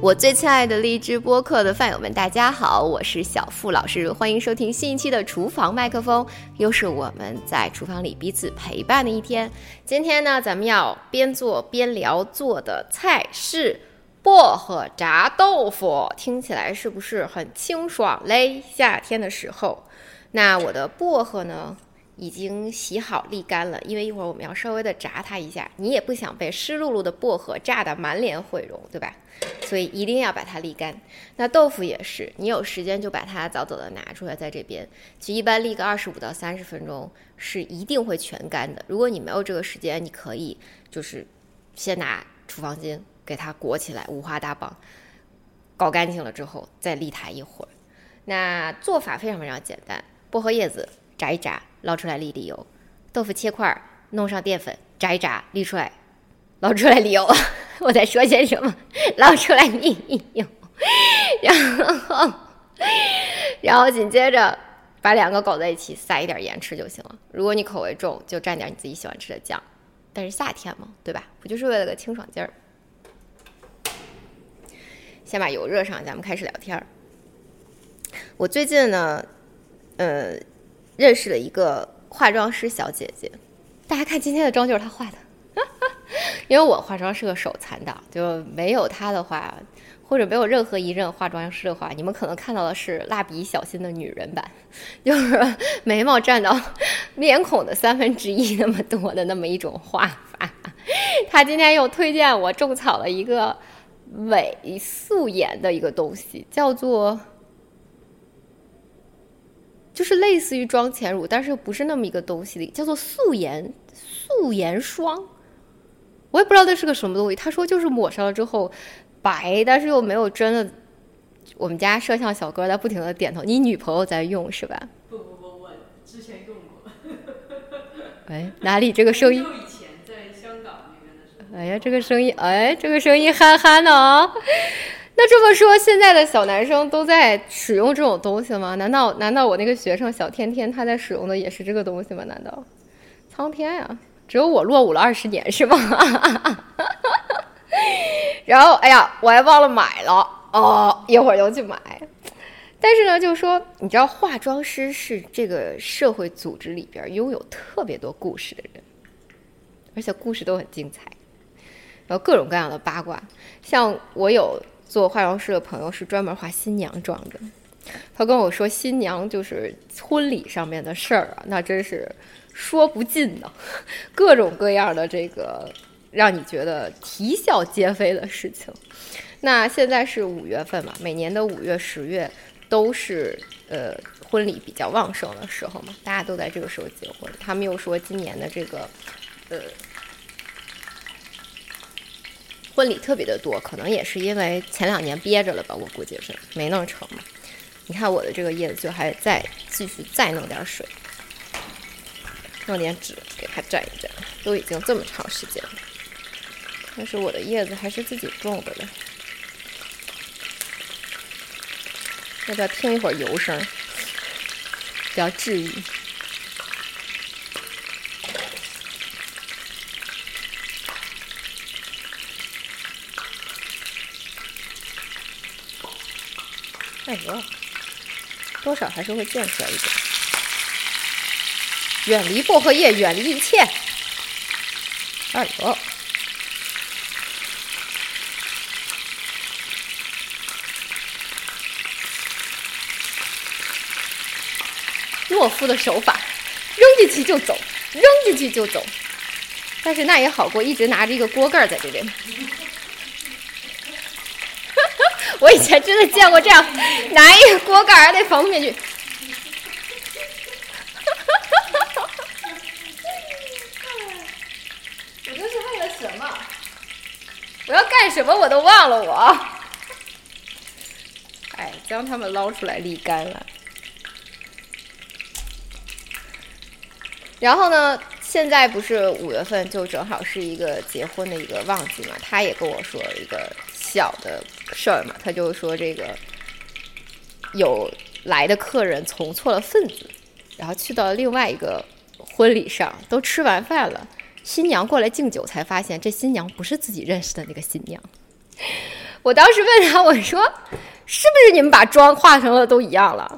我最亲爱的荔枝播客的饭友们，大家好，我是小付老师，欢迎收听新一期的厨房麦克风，又是我们在厨房里彼此陪伴的一天。今天呢，咱们要边做边聊，做的菜是薄荷炸豆腐，听起来是不是很清爽嘞？夏天的时候，那我的薄荷呢？已经洗好沥干了，因为一会儿我们要稍微的炸它一下。你也不想被湿漉漉的薄荷炸得满脸毁容，对吧？所以一定要把它沥干。那豆腐也是，你有时间就把它早早的拿出来，在这边，就一般沥个二十五到三十分钟是一定会全干的。如果你没有这个时间，你可以就是先拿厨房巾给它裹起来，五花大绑，搞干净了之后再沥它一会儿。那做法非常非常简单，薄荷叶子炸一炸。捞出来沥沥油，豆腐切块，弄上淀粉，炸一炸，沥出来，捞出来沥油。我在说些什么？捞出来沥油，然后，然后紧接着把两个搞在一起，撒一点盐吃就行了。如果你口味重，就蘸点你自己喜欢吃的酱。但是夏天嘛，对吧？不就是为了个清爽劲儿？先把油热上，咱们开始聊天儿。我最近呢，呃。认识了一个化妆师小姐姐，大家看今天的妆就是她化的，因为我化妆是个手残党，就没有她的话，或者没有任何一任化妆师的话，你们可能看到的是蜡笔小新的女人版，就是眉毛占到面孔的三分之一那么多的那么一种画法。她今天又推荐我种草了一个伪素颜的一个东西，叫做。就是类似于妆前乳，但是又不是那么一个东西的，叫做素颜素颜霜。我也不知道那是个什么东西。他说就是抹上了之后白，但是又没有真的。我们家摄像小哥在不停的点头。你女朋友在用是吧？不不不，我之前用过。哎，哪里这个声音？以前在香港那边的时候。哎呀，这个声音，哎，这个声音憨憨的啊。那这么说，现在的小男生都在使用这种东西吗？难道难道我那个学生小天天他在使用的也是这个东西吗？难道？苍天呀，只有我落伍了二十年是吗？然后哎呀，我还忘了买了哦，一会儿就去买。但是呢，就是说，你知道，化妆师是这个社会组织里边拥有特别多故事的人，而且故事都很精彩，然后各种各样的八卦，像我有。做化妆师的朋友是专门化新娘妆的，他跟我说，新娘就是婚礼上面的事儿啊，那真是说不尽的，各种各样的这个让你觉得啼笑皆非的事情。那现在是五月份嘛，每年的五月、十月都是呃婚礼比较旺盛的时候嘛，大家都在这个时候结婚。他们又说今年的这个呃。婚礼特别的多，可能也是因为前两年憋着了吧，我估计是没弄成嘛。你看我的这个叶子，就还再继续再弄点水，弄点纸给它蘸一蘸，都已经这么长时间了。但是我的叶子还是自己种的呢。要不要听一会儿油声？比较治愈。哎呦，多少还是会溅出来一点。远离薄荷叶，远离一切。哎呦，懦夫的手法，扔进去就走，扔进去就走。但是那也好过一直拿着一个锅盖在这边。以前真的见过这样，拿一个锅盖儿还得放进去。我这是为了什么？我要干什么我都忘了我。哎，将它们捞出来沥干了。然后呢，现在不是五月份，就正好是一个结婚的一个旺季嘛。他也跟我说一个小的事儿嘛，他就说这个有来的客人从错了份子，然后去到另外一个婚礼上，都吃完饭了，新娘过来敬酒，才发现这新娘不是自己认识的那个新娘。我当时问他，我说：“是不是你们把妆化成了都一样了？”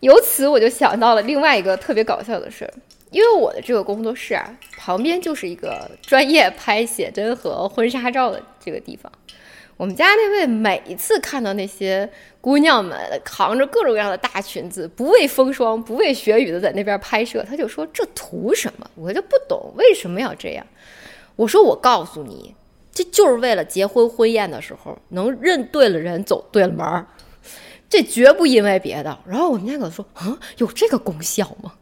由此我就想到了另外一个特别搞笑的事儿。因为我的这个工作室啊，旁边就是一个专业拍写真和婚纱照的这个地方。我们家那位每一次看到那些姑娘们扛着各种各样的大裙子，不畏风霜、不畏雪雨的在那边拍摄，他就说：“这图什么？”我就不懂为什么要这样。我说：“我告诉你，这就是为了结婚婚宴的时候能认对了人，走对了门儿。这绝不因为别的。”然后我们家狗说：“啊，有这个功效吗？”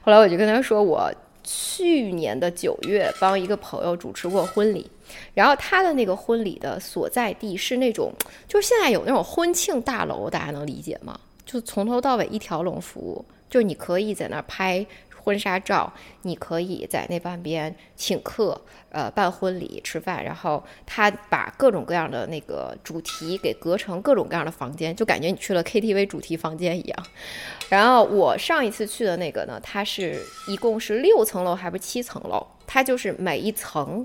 后来我就跟他说，我去年的九月帮一个朋友主持过婚礼，然后他的那个婚礼的所在地是那种，就是现在有那种婚庆大楼，大家能理解吗？就从头到尾一条龙服务，就是你可以在那儿拍。婚纱照，你可以在那半边请客，呃，办婚礼、吃饭，然后他把各种各样的那个主题给隔成各种各样的房间，就感觉你去了 KTV 主题房间一样。然后我上一次去的那个呢，它是一共是六层楼还是七层楼？它就是每一层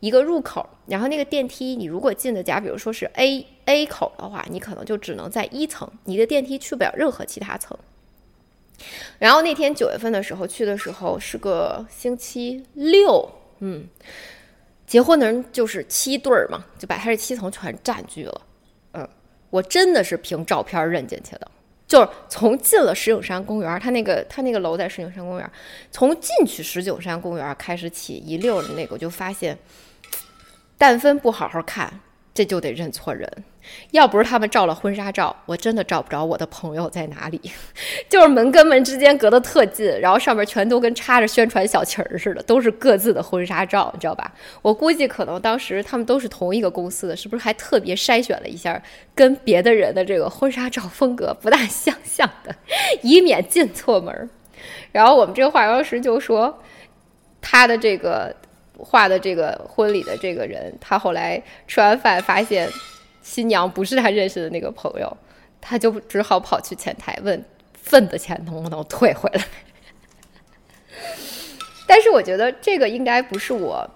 一个入口，然后那个电梯，你如果进的假，比如说是 A A 口的话，你可能就只能在一层，你的电梯去不了任何其他层。然后那天九月份的时候去的时候是个星期六，嗯，结婚的人就是七对儿嘛，就把他这七层全占据了，嗯，我真的是凭照片认进去的，就是从进了石景山公园，他那个他那个楼在石景山公园，从进去石景山公园开始起一溜的那个，我就发现，但分不好好看。这就得认错人，要不是他们照了婚纱照，我真的找不着我的朋友在哪里。就是门跟门之间隔得特近，然后上面全都跟插着宣传小旗儿似的，都是各自的婚纱照，你知道吧？我估计可能当时他们都是同一个公司的，是不是还特别筛选了一下跟别的人的这个婚纱照风格不大相像的，以免进错门。然后我们这个化妆师就说，他的这个。画的这个婚礼的这个人，他后来吃完饭发现新娘不是他认识的那个朋友，他就只好跑去前台问份子钱能不能退回来。但是我觉得这个应该不是我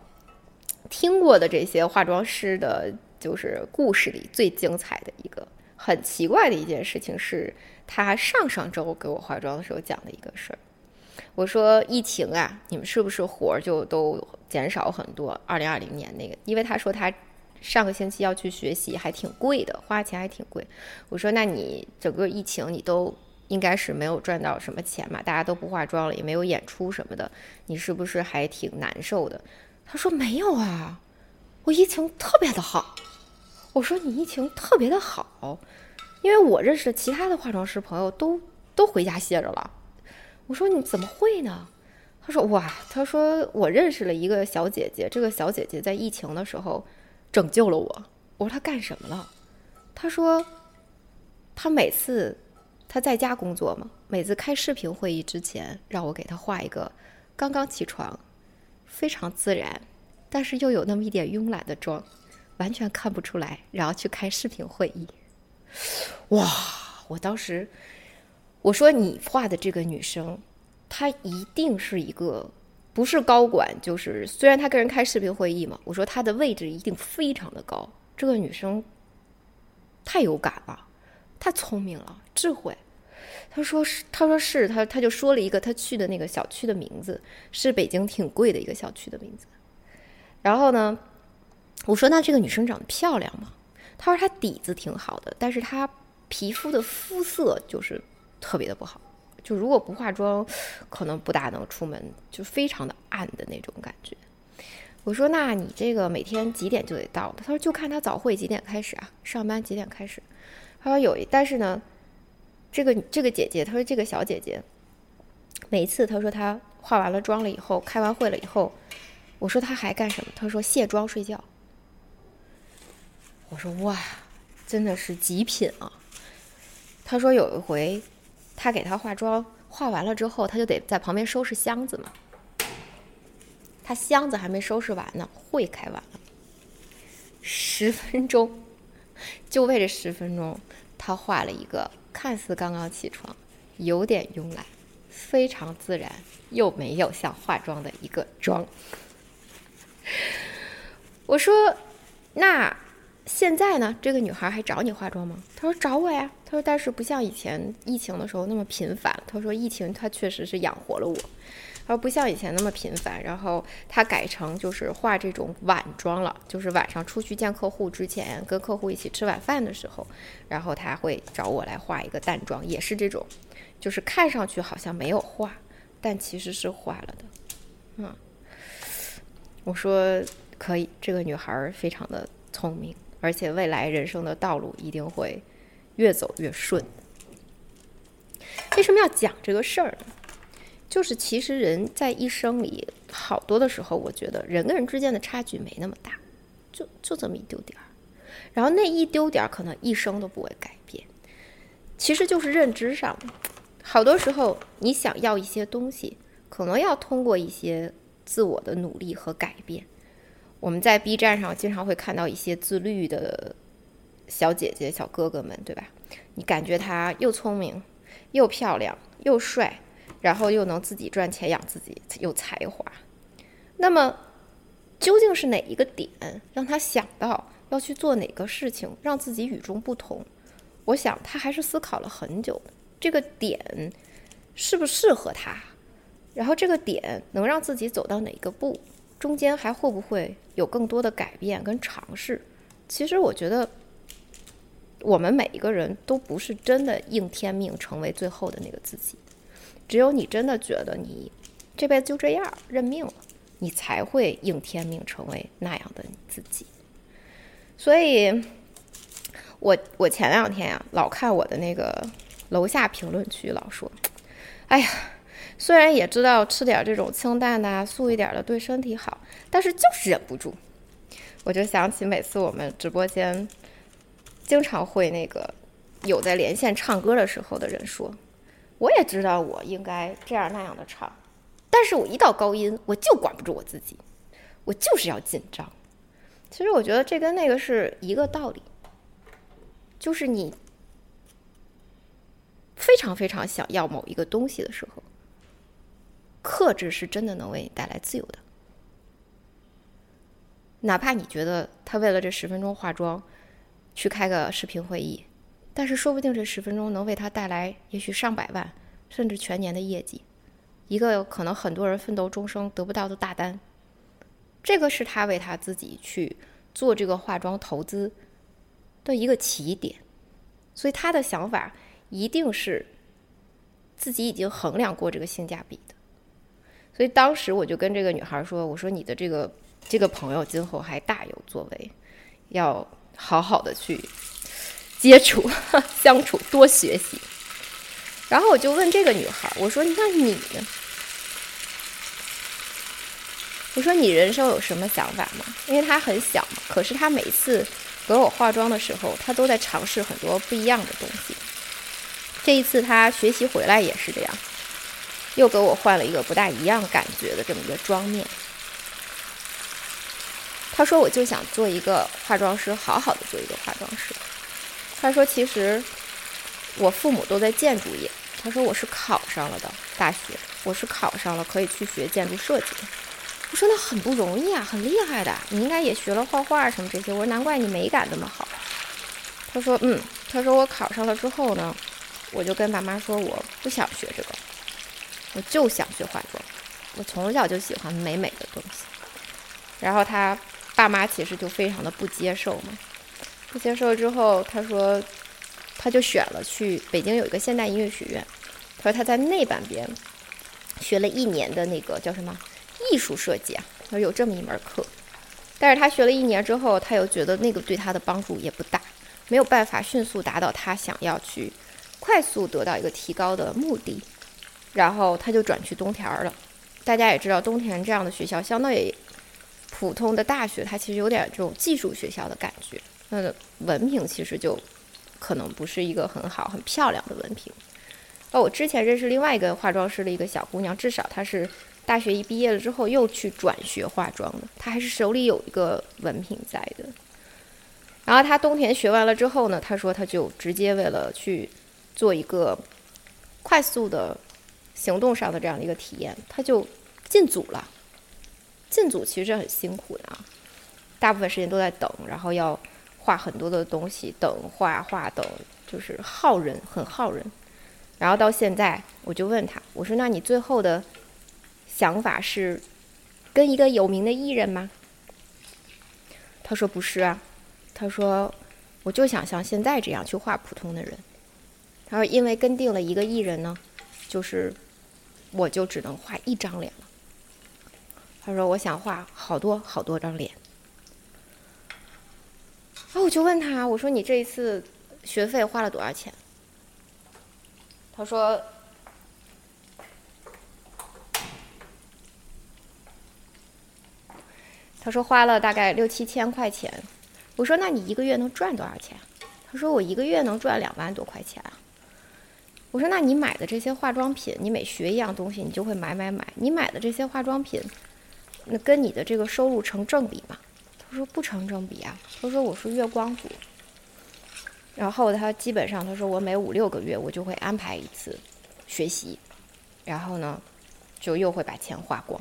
听过的这些化妆师的，就是故事里最精彩的一个。很奇怪的一件事情是他上上周给我化妆的时候讲的一个事儿。我说疫情啊，你们是不是活儿就都减少很多？二零二零年那个，因为他说他上个星期要去学习，还挺贵的，花钱还挺贵。我说那你整个疫情你都应该是没有赚到什么钱嘛？大家都不化妆了，也没有演出什么的，你是不是还挺难受的？他说没有啊，我疫情特别的好。我说你疫情特别的好，因为我认识其他的化妆师朋友都都回家歇着了。我说你怎么会呢？他说哇，他说我认识了一个小姐姐，这个小姐姐在疫情的时候拯救了我。我说她干什么了？他说她每次她在家工作嘛，每次开视频会议之前，让我给她画一个刚刚起床、非常自然，但是又有那么一点慵懒的妆，完全看不出来，然后去开视频会议。哇，我当时。我说你画的这个女生，她一定是一个不是高管，就是虽然她跟人开视频会议嘛。我说她的位置一定非常的高。这个女生太有感了，太聪明了，智慧。他说是，他说是他，他就说了一个他去的那个小区的名字，是北京挺贵的一个小区的名字。然后呢，我说那这个女生长得漂亮吗？他说她底子挺好的，但是她皮肤的肤色就是。特别的不好，就如果不化妆，可能不大能出门，就非常的暗的那种感觉。我说：“那你这个每天几点就得到？”他说：“就看他早会几点开始啊，上班几点开始。”他说：“有一，但是呢，这个这个姐姐，他说这个小姐姐，每次他说她化完了妆了以后，开完会了以后，我说她还干什么？他说卸妆睡觉。我说哇，真的是极品啊！”他说有一回，他给他化妆，化完了之后，他就得在旁边收拾箱子嘛。他箱子还没收拾完呢，会开完了，十分钟，就为这十分钟，他化了一个看似刚刚起床，有点慵懒，非常自然又没有像化妆的一个妆。我说，那。现在呢，这个女孩还找你化妆吗？她说找我呀。她说，但是不像以前疫情的时候那么频繁。她说，疫情她确实是养活了我。她说不像以前那么频繁。然后她改成就是化这种晚妆了，就是晚上出去见客户之前，跟客户一起吃晚饭的时候，然后她会找我来化一个淡妆，也是这种，就是看上去好像没有化，但其实是化了的。嗯，我说可以，这个女孩非常的聪明。而且未来人生的道路一定会越走越顺。为什么要讲这个事儿呢？就是其实人在一生里好多的时候，我觉得人跟人之间的差距没那么大，就就这么一丢点儿。然后那一丢点儿，可能一生都不会改变。其实就是认知上，好多时候你想要一些东西，可能要通过一些自我的努力和改变。我们在 B 站上经常会看到一些自律的小姐姐、小哥哥们，对吧？你感觉他又聪明、又漂亮、又帅，然后又能自己赚钱养自己，有才华。那么，究竟是哪一个点让他想到要去做哪个事情，让自己与众不同？我想他还是思考了很久。这个点适不适合他？然后这个点能让自己走到哪个步？中间还会不会有更多的改变跟尝试？其实我觉得，我们每一个人都不是真的应天命成为最后的那个自己。只有你真的觉得你这辈子就这样认命了，你才会应天命成为那样的你自己。所以，我我前两天呀，老看我的那个楼下评论区，老说：“哎呀。”虽然也知道吃点这种清淡的、素一点的对身体好，但是就是忍不住。我就想起每次我们直播间经常会那个有在连线唱歌的时候的人说，我也知道我应该这样那样的唱，但是我一到高音我就管不住我自己，我就是要紧张。其实我觉得这跟那个是一个道理，就是你非常非常想要某一个东西的时候。克制是真的能为你带来自由的，哪怕你觉得他为了这十分钟化妆，去开个视频会议，但是说不定这十分钟能为他带来也许上百万甚至全年的业绩，一个可能很多人奋斗终生得不到的大单，这个是他为他自己去做这个化妆投资的一个起点，所以他的想法一定是自己已经衡量过这个性价比的。所以当时我就跟这个女孩说：“我说你的这个这个朋友今后还大有作为，要好好的去接触、相处，多学习。”然后我就问这个女孩：“我说，那你呢？我说你人生有什么想法吗？因为她很小嘛，可是她每次给我化妆的时候，她都在尝试很多不一样的东西。这一次她学习回来也是这样。”又给我换了一个不大一样感觉的这么一个妆面。他说：“我就想做一个化妆师，好好的做一个化妆师。”他说：“其实我父母都在建筑业。”他说：“我是考上了的大学，我是考上了，可以去学建筑设计。”我说：“那很不容易啊，很厉害的，你应该也学了画画什么这些。”我说：“难怪你美感那么好。”他说：“嗯，他说我考上了之后呢，我就跟爸妈说我不想学这个。”我就想学化妆，我从小就喜欢美美的东西。然后他爸妈其实就非常的不接受嘛，不接受之后，他说他就选了去北京有一个现代音乐学院，他说他在那半边学了一年的那个叫什么艺术设计啊，他说有这么一门课。但是他学了一年之后，他又觉得那个对他的帮助也不大，没有办法迅速达到他想要去快速得到一个提高的目的。然后他就转去东田了。大家也知道，东田这样的学校相对于普通的大学，它其实有点这种技术学校的感觉。那文凭其实就可能不是一个很好、很漂亮的文凭。哦，我之前认识另外一个化妆师的一个小姑娘，至少她是大学一毕业了之后又去转学化妆的，她还是手里有一个文凭在的。然后她冬天学完了之后呢，她说她就直接为了去做一个快速的行动上的这样的一个体验，他就进组了。进组其实很辛苦的啊，大部分时间都在等，然后要画很多的东西，等画画等，就是耗人，很耗人。然后到现在，我就问他，我说：“那你最后的想法是跟一个有名的艺人吗？”他说：“不是啊，他说我就想像现在这样去画普通的人。他说因为跟定了一个艺人呢，就是我就只能画一张脸了。”他说：“我想画好多好多张脸。”然后我就问他：“我说你这一次学费花了多少钱？”他说：“他说花了大概六七千块钱。”我说：“那你一个月能赚多少钱？”他说：“我一个月能赚两万多块钱。”我说：“那你买的这些化妆品，你每学一样东西，你就会买买买。你买的这些化妆品。”那跟你的这个收入成正比吗？他说不成正比啊。他说我是月光族，然后他基本上他说我每五六个月我就会安排一次学习，然后呢就又会把钱花光。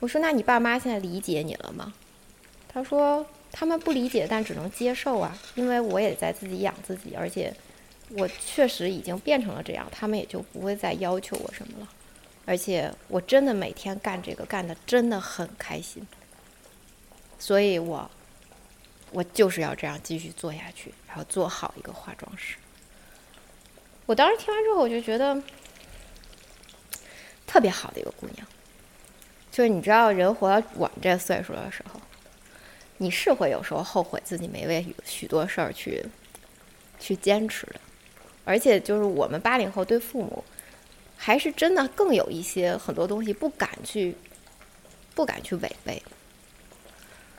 我说那你爸妈现在理解你了吗？他说他们不理解，但只能接受啊，因为我也在自己养自己，而且我确实已经变成了这样，他们也就不会再要求我什么了。而且我真的每天干这个干的真的很开心，所以我我就是要这样继续做下去，然后做好一个化妆师。我当时听完之后，我就觉得特别好的一个姑娘，就是你知道，人活到我们这岁数的时候，你是会有时候后悔自己没为许多事儿去去坚持的，而且就是我们八零后对父母。还是真的更有一些很多东西不敢去，不敢去违背。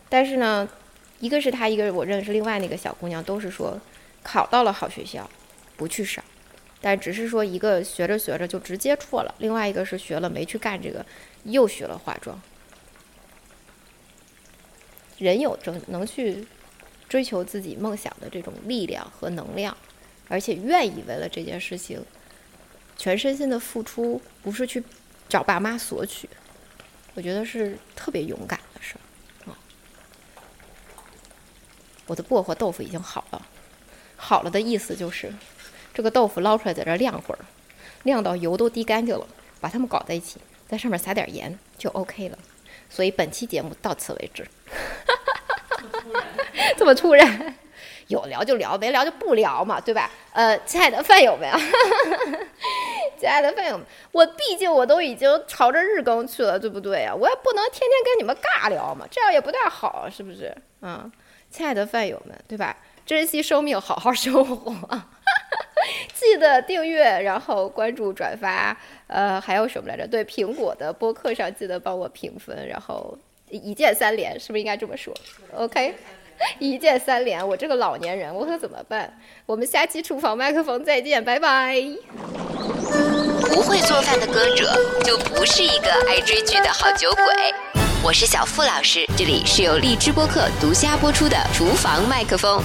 但是呢，一个是他，一个我认识另外那个小姑娘，都是说考到了好学校，不去上，但只是说一个学着学着就直接辍了，另外一个是学了没去干这个，又学了化妆。人有着能去追求自己梦想的这种力量和能量，而且愿意为了这件事情。全身心的付出，不是去找爸妈索取，我觉得是特别勇敢的事儿啊。我的薄荷豆腐已经好了，好了的意思就是，这个豆腐捞出来在这晾会儿，晾到油都滴干净了，把它们搞在一起，在上面撒点盐就 OK 了。所以本期节目到此为止。这么突然？有聊就聊，没聊就不聊嘛，对吧？呃，亲爱的饭友们，亲爱的饭友们，我毕竟我都已经朝着日更去了，对不对呀？我也不能天天跟你们尬聊嘛，这样也不太好，是不是？嗯，亲爱的饭友们，对吧？珍惜生命，好好生活，记得订阅，然后关注、转发，呃，还有什么来着？对，苹果的播客上记得帮我评分，然后一键三连，是不是应该这么说？OK。一键三连，我这个老年人，我可怎么办？我们下期厨房麦克风再见，拜拜。不会做饭的歌者就不是一个爱追剧的好酒鬼。我是小付老师，这里是由荔枝播客独家播出的厨房麦克风。